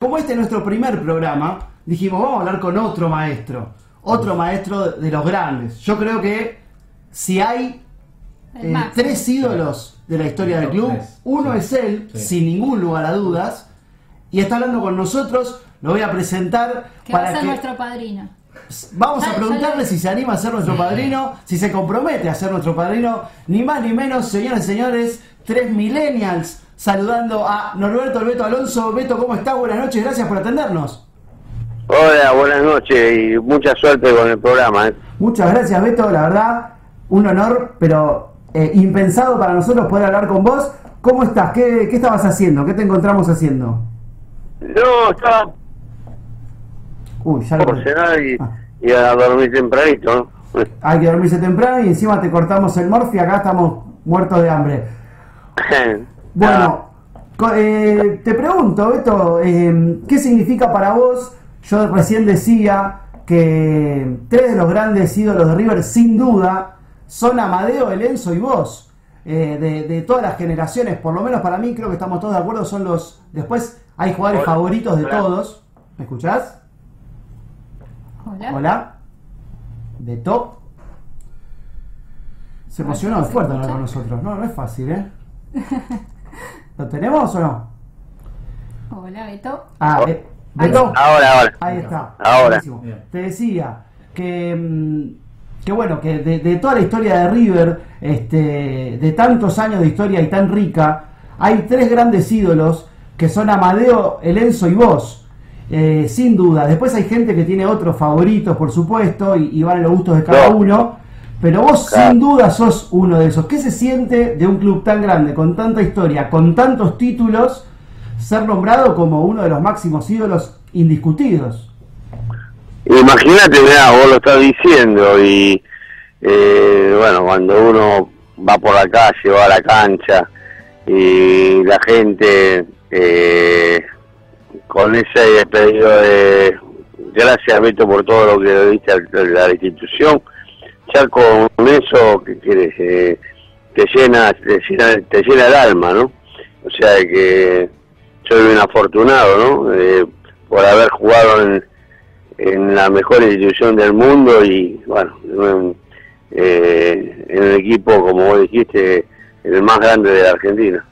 como este es nuestro primer programa, dijimos, vamos a hablar con otro maestro, otro maestro de los grandes. Yo creo que si hay eh, tres ídolos de la historia del club, uno es él, sin ningún lugar a dudas, y está hablando con nosotros, lo voy a presentar Que va a para ser que... nuestro padrino. Vamos a preguntarle si se anima a ser nuestro padrino, si se compromete a ser nuestro padrino, ni más ni menos, señores y señores, tres millennials saludando a Norberto Beto Alonso. Beto, ¿cómo está? Buenas noches, gracias por atendernos. Hola, buenas noches y mucha suerte con el programa. ¿eh? Muchas gracias, Beto, la verdad, un honor, pero eh, impensado para nosotros poder hablar con vos. ¿Cómo estás? ¿Qué, ¿Qué estabas haciendo? ¿Qué te encontramos haciendo? No, estaba Uy, ya lo... por cenar y, Ah. y a dormir tempranito, ¿no? Hay que dormirse temprano y encima te cortamos el morfi, acá estamos muertos de hambre. Bueno, co- eh, te pregunto, Beto, eh, ¿qué significa para vos? Yo recién decía que tres de los grandes ídolos de River, sin duda, son Amadeo, Elenzo y vos. Eh, de, de todas las generaciones, por lo menos para mí, creo que estamos todos de acuerdo, son los... Después hay jugadores Hola. favoritos de Hola. todos. ¿Me escuchás? Hola. Hola. Beto. Se emocionó, fuerte hablar con nosotros. No, no es fácil, ¿eh? ¿Lo tenemos o no? Hola, Beto. Ah, eh, Beto. Ahora, ahora. Ahí está. Ahora. Te decía que, mm, que bueno, que de, de toda la historia de River, este, de tantos años de historia y tan rica, hay tres grandes ídolos que son Amadeo, Elenzo y vos. Eh, sin duda. Después hay gente que tiene otros favoritos, por supuesto, y, y van a los gustos de cada No. uno. Pero vos Claro. sin duda sos uno de esos. ¿Qué se siente de un club tan grande, con tanta historia, con tantos títulos, ser nombrado como uno de los máximos ídolos indiscutidos? Imagínate, mirá, vos lo estás diciendo y eh, bueno, cuando uno va por la calle, va a la cancha y la gente eh, con ese pedido de gracias Beto por todo lo que le diste a la institución, ya con eso que quieres eh, te llena, te llena te llena el alma, ¿no? O sea que soy un afortunado, ¿no? Eh, por haber jugado en, en la mejor institución del mundo y bueno, en, eh, en el equipo, como vos dijiste, el más grande de la Argentina.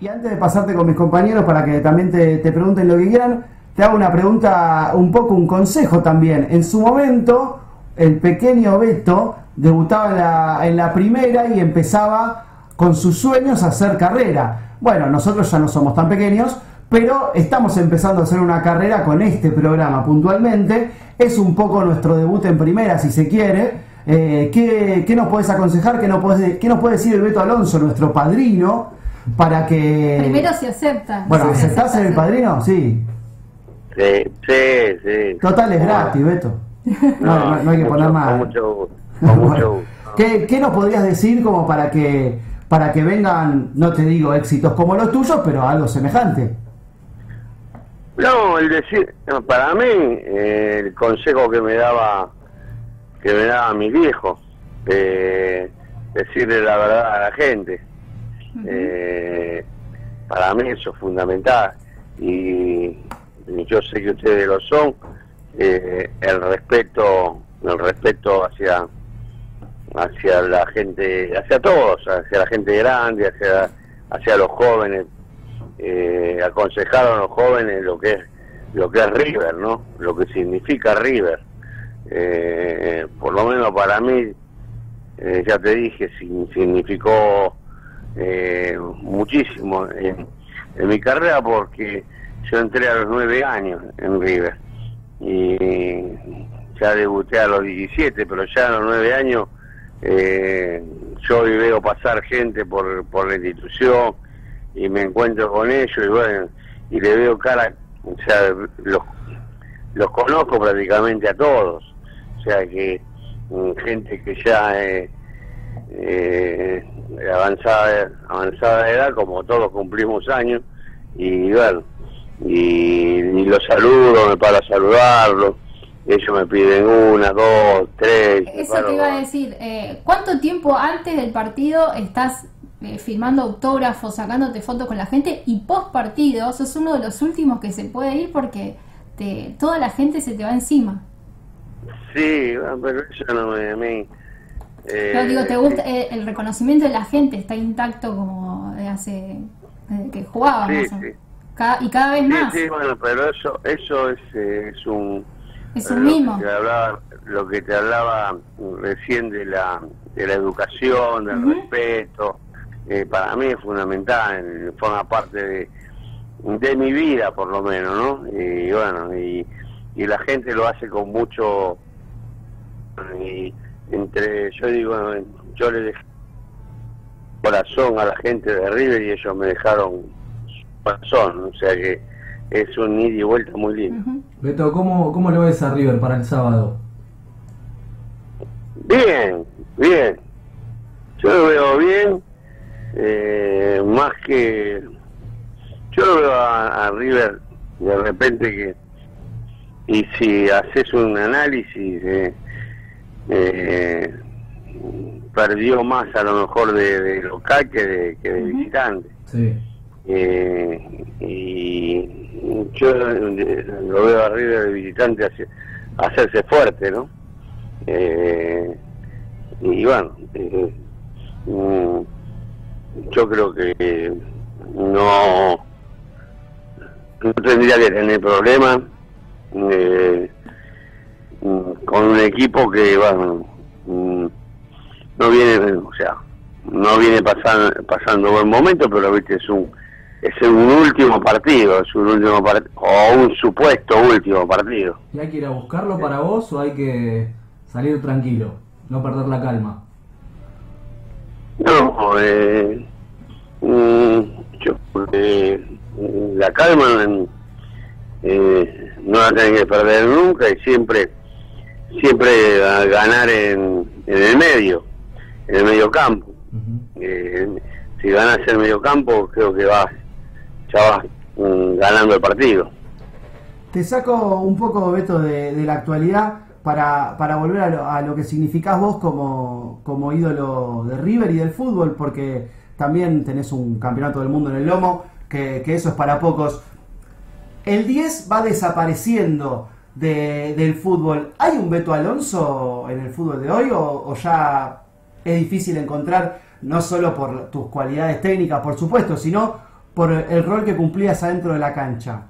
Y antes de pasarte con mis compañeros para que también te, te pregunten lo que quieran, te hago una pregunta, un poco un consejo también. En su momento, el pequeño Beto debutaba en la, en la primera y empezaba con sus sueños a hacer carrera. Bueno, nosotros ya no somos tan pequeños, pero estamos empezando a hacer una carrera con este programa puntualmente. Es un poco nuestro debut en primera, si se quiere. Eh, ¿qué, qué nos puedes aconsejar? ¿Qué nos puedes, ¿Qué nos puede decir el Beto Alonso, nuestro padrino, para que... Primero se acepta. Bueno, Se ¿aceptás ser el padrino? Sí. Sí, sí, sí. Total es gratis, Beto. No, no, no hay que mucho- poner más. Con mucho gusto. Con mucho Bueno, gusto. ¿Qué, qué nos podrías decir como para que para que vengan, no te digo éxitos como los tuyos, pero algo semejante? No, el decir, no, para mí, eh, el consejo que me daba, que me daba mi viejo, eh, decirle la verdad a la gente, eh, para mí eso es fundamental y, y yo sé que ustedes lo son, eh, el respeto, el respeto hacia hacia la gente, hacia todos, hacia la gente grande, hacia hacia los jóvenes, eh, aconsejaron a los jóvenes lo que es lo que es River, ¿no? Lo que significa River. Eh, por lo menos para mí, eh, ya te dije, significó eh, muchísimo en mi carrera porque yo entré a los nueve años en River y ya debuté a los 17, pero ya a los nueve años eh, yo veo pasar gente por, por la institución y me encuentro con ellos y bueno, y le veo cara, o sea, los, los conozco prácticamente a todos, o sea que mm, gente que ya eh, eh, avanzada avanzada edad, como todos cumplimos años, y bueno, y, y los saludo, me paro a saludarlos, ellos me piden una, dos, tres, Eso te iba a decir. eh, ¿Cuánto tiempo antes del partido estás eh, firmando autógrafos, sacándote fotos con la gente y post partido sos uno de los últimos que se puede ir porque te, toda la gente se te va encima. Sí, ah, pero eso no me... A mí, eh, Pero digo, te gusta eh, el reconocimiento de la gente está intacto como de hace desde que jugábamos. Sí, sí. Cada- y cada vez Sí, más. sí, bueno, pero eso, eso es, eh, es un... Es eh, un lo que mimo. te hablaba- lo que te hablaba recién de la, de la educación, del respeto, eh, para mí es fundamental, forma parte de, de mi vida por lo menos, ¿no? Y bueno, y, y la gente lo hace con mucho... Y entre, yo digo, yo le dejé corazón a la gente de River y ellos me dejaron corazón, o sea que es un ida y vuelta muy lindo. Ujú. Beto, ¿cómo, ¿cómo lo ves a River para el sábado? Bien, bien. Yo lo veo bien, eh, más que... Yo lo veo a, a River de repente que... Y si haces un análisis, eh, eh, perdió más a lo mejor de, de local que de, que de visitante. Sí. Eh, y yo lo veo a River de visitante hace- hacerse fuerte, ¿no? Eh, y bueno, eh, mm, yo creo que no, no tendría que tener problemas eh, mm, con un equipo que, bueno, mm, no viene, o sea, no viene pasando, pasando buen momento, pero viste, es un es un último partido, es un último part- o un supuesto último partido. ¿Y hay que ir a buscarlo para vos o hay que salir tranquilo, no perder la calma? No, eh, mm, yo eh, la calma eh, no la tienen que perder nunca y siempre siempre a ganar en, en el medio, en el medio campo. Eh, si ganas el medio campo, creo que vas, vas mm, ganando el partido. Te saco un poco, Beto, de, de la actualidad para, para volver a lo, a lo que significás vos como, como ídolo de River y del fútbol, porque también tenés un campeonato del mundo en el lomo, que, que eso es para pocos. El 10 va desapareciendo de- del fútbol. ¿Hay un Beto Alonso en el fútbol de hoy o ya es difícil encontrar, no solo por tus cualidades técnicas, por supuesto, sino por el rol que cumplías adentro de la cancha?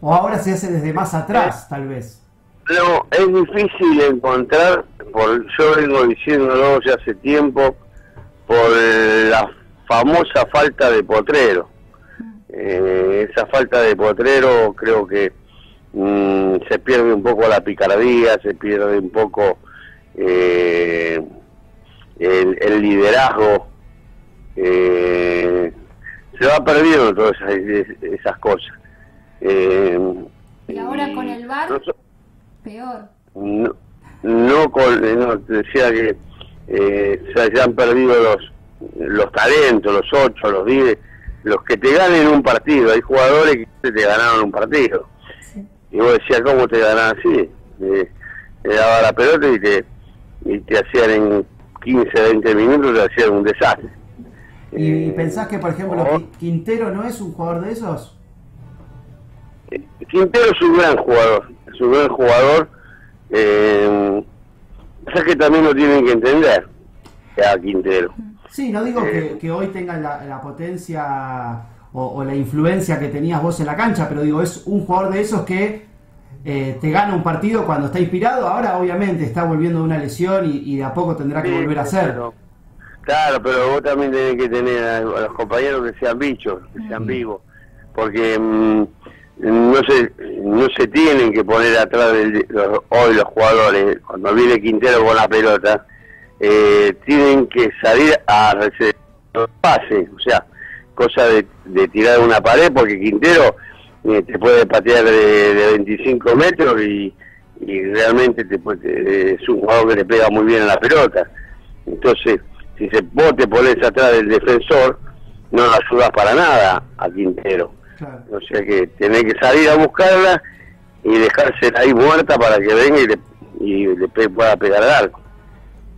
O ahora se hace desde más atrás, tal vez. No, es difícil encontrar, por, yo vengo diciéndolo ya hace tiempo, por la famosa falta de potrero. Eh, esa falta de potrero creo que mm, se pierde un poco la picardía, se pierde un poco eh, el, el liderazgo, eh, se va perdiendo todas esas, esas cosas. Eh, Y ahora con el no so- peor. no, no con eh, no, te decía que eh, se, han perdido los los talentos los ocho los diez los que te ganen un partido hay jugadores que te ganaron un partido Sí. y vos decías cómo te ganaban así eh, te daba la pelota y te y te hacían en 15 20 minutos te hacían un desastre ¿Y Eh, pensás que, por ejemplo, Quintero no es un jugador de esos? Quintero es un gran jugador, es un gran jugador. Eh, pasa que también lo tienen que entender a Quintero. Sí, no digo Eh. que, que hoy tengan la, la potencia o, o la influencia que tenías vos en la cancha, pero digo, es un jugador de esos que eh, te gana un partido cuando está inspirado. Ahora, obviamente, está volviendo de una lesión y, y de a poco tendrá que Sí, volver a hacer. pero- claro, pero vos también tenés que tener a, a los compañeros que sean bichos, que sean vivos, porque mm, no se no se tienen que poner atrás de los, hoy los jugadores. Cuando viene Quintero con la pelota, eh, tienen que salir a recibir los pases, o sea, cosa de, de tirar una pared, porque Quintero eh, te puede patear de, de 25 metros y, y realmente te puede- es un jugador que le pega muy bien a la pelota. Entonces, si se, vos te pones atrás del defensor, no lo ayudas para nada a Quintero. Claro. O sea que tenés que salir a buscarla y dejársela ahí muerta para que venga y le, y le pueda pegar al arco.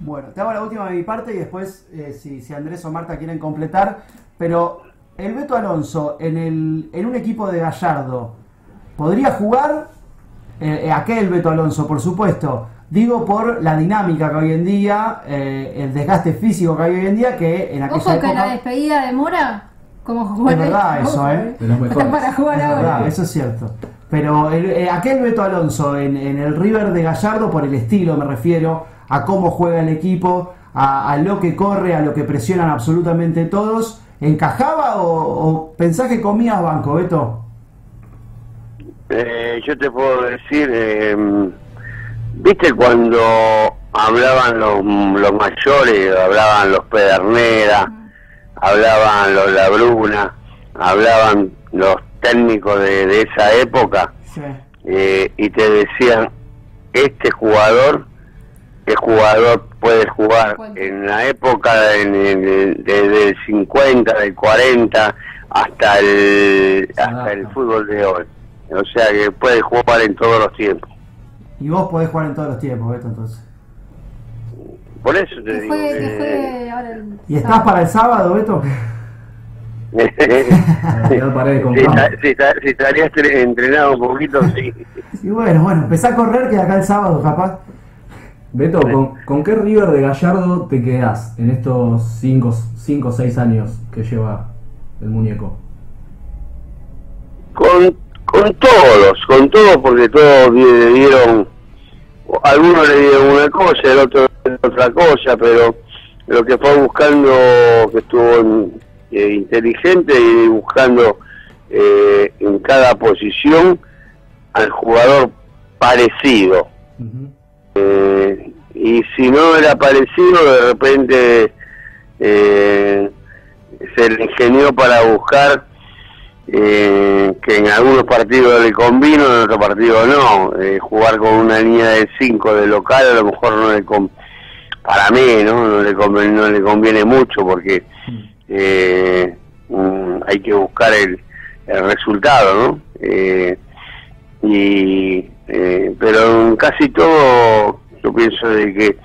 Bueno, te hago la última de mi parte y después, eh, si, si Andrés o Marta quieren completar, pero el Beto Alonso en, el, en un equipo de Gallardo, ¿podría jugar? Eh, eh, aquel Beto Alonso, por supuesto. Digo por la dinámica que hoy en día, eh, el desgaste físico que hay hoy en día, que en aquella Ojo que época... la despedida de Mora, como jugar Es verdad eso, ¿eh? De los mejores. para jugar Es ahora. verdad, eso es cierto. Pero el- eh, aquel Beto Alonso en, en el River de Gallardo, por el estilo me refiero, a cómo juega el equipo, a, a lo que corre, a lo que presionan absolutamente todos, ¿encajaba o, o pensás que comías banco, Beto? Eh, yo te puedo decir, eh, viste cuando hablaban los, los mayores, hablaban los Pedernera, hablaban los Labruna, hablaban los técnicos de, de esa época Sí. eh, y te decían, este jugador, el jugador puede jugar en la época en, en- desde el 50, del 40 hasta el, hasta el fútbol de hoy. O sea que puede jugar en todos los tiempos. Y vos podés jugar en todos los tiempos, Beto, entonces. Por eso te Que digo fue, que que- fue ahora el ¿Y estás para el sábado, Beto? Si, estarías tre- entrenado un poquito, sí. Y bueno, bueno, empezá a correr que de acá el sábado, capaz. Beto, ¿con, con qué River de Gallardo te quedás en estos 5 o 6 años que lleva el muñeco? con, con todos, con todos, porque todos le dieron, algunos le dieron una cosa, el otro otra cosa, pero lo que fue buscando, que estuvo eh, inteligente y buscando eh, en cada posición al jugador parecido. Eh, y si no era parecido, de repente eh, se le ingenió para buscar eh, que en algunos partidos le convino, en otros partidos no. Eh, jugar con una línea de 5 de local a lo mejor no le para mí no no le conviene, no le conviene mucho porque eh, mm, hay que buscar el, el resultado, ¿no? Eh, y eh, pero en casi todo yo pienso de que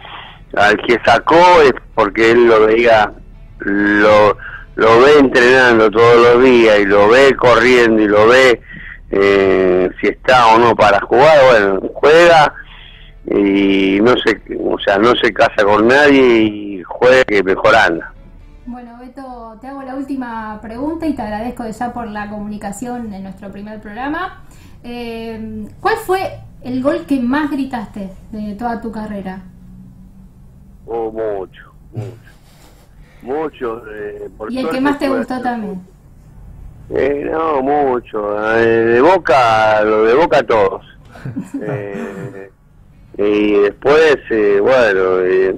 al que sacó es porque él lo veía lo lo ve entrenando todos los días y lo ve corriendo y lo ve eh, si está o no para jugar bueno juega y no se o sea no se casa con nadie y juega que mejor anda Bueno, Beto, te hago la última pregunta y te agradezco ya por la comunicación en nuestro primer programa. Eh, ¿Cuál fue el gol que más gritaste de toda tu carrera? Oh, mucho, mucho. Mucho. eh, por Y el que más te gustó también. Eh, no, mucho. Eh, de boca, lo de boca todos. Eh, y después, eh, bueno, eh,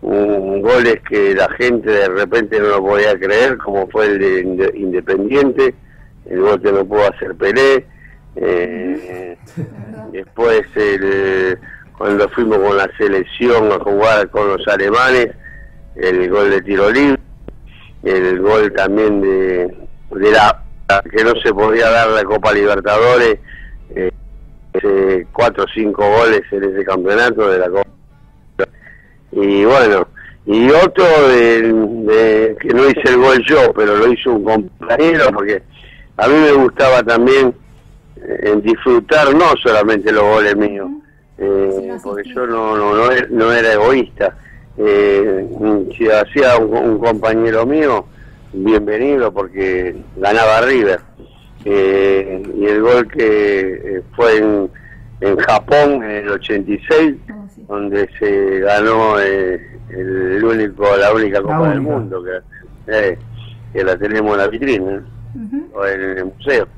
un- goles que la gente de repente no lo podía creer, como fue el de Inde- Independiente, el gol que no pudo hacer Pelé. Eh, después, el, cuando fuimos con la selección a jugar con los alemanes, el gol de tiro libre, el gol también de, de la que no se podía dar la Copa Libertadores, eh, cuatro o cinco goles en ese campeonato de la Copa. Y bueno, y otro de, de- que no hice el gol yo, pero lo hizo un compañero, porque a mí me gustaba también eh, en disfrutar no solamente los goles míos, eh, porque yo no, no, no, era, no era egoísta. Eh, si hacía un, un compañero mío, bienvenido porque ganaba River. Eh, y el gol que eh, fue en, en Japón en el 86, Oh, sí. donde se ganó eh, el único, la única Copa del única. Mundo, que, eh, que la tenemos en la vitrina, o en el museo.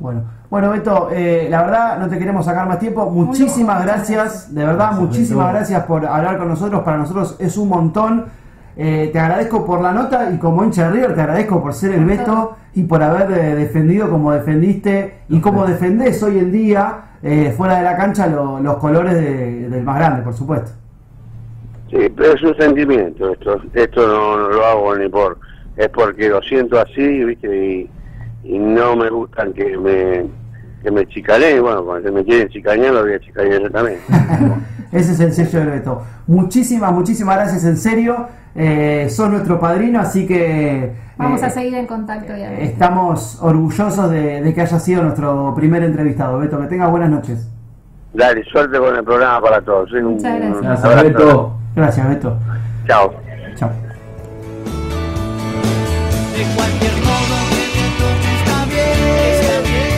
Bueno, bueno Beto, eh, la verdad no te queremos sacar más tiempo. Muchísimas gracias, de verdad, Gracias, muchísimas Beto. gracias por hablar con nosotros. Para nosotros es un montón. Eh, te agradezco por la nota y como hincha de River te agradezco por ser el Beto y por haber eh, defendido como defendiste y como defendés hoy en día eh, fuera de la cancha lo- los colores de- del más grande, por supuesto. Sí, pero es un sentimiento esto. Esto no, no lo hago ni por... Es porque lo siento así, ¿viste? Y, y no me gustan que me que me chicané, bueno, cuando se me quieren chicanear, lo voy a chicanear yo también. Ese es el sello de Beto. Muchísimas, muchísimas gracias, en serio. Eh, sos nuestro padrino, así que... Vamos eh, a seguir en contacto. Ya. Estamos orgullosos de, de que haya sido nuestro primer entrevistado. Beto, que tengas buenas noches. Dale, suerte con el programa para todos. Muchas gracias. un Gracias. Beto. Gracias, Beto. Chao. Chao.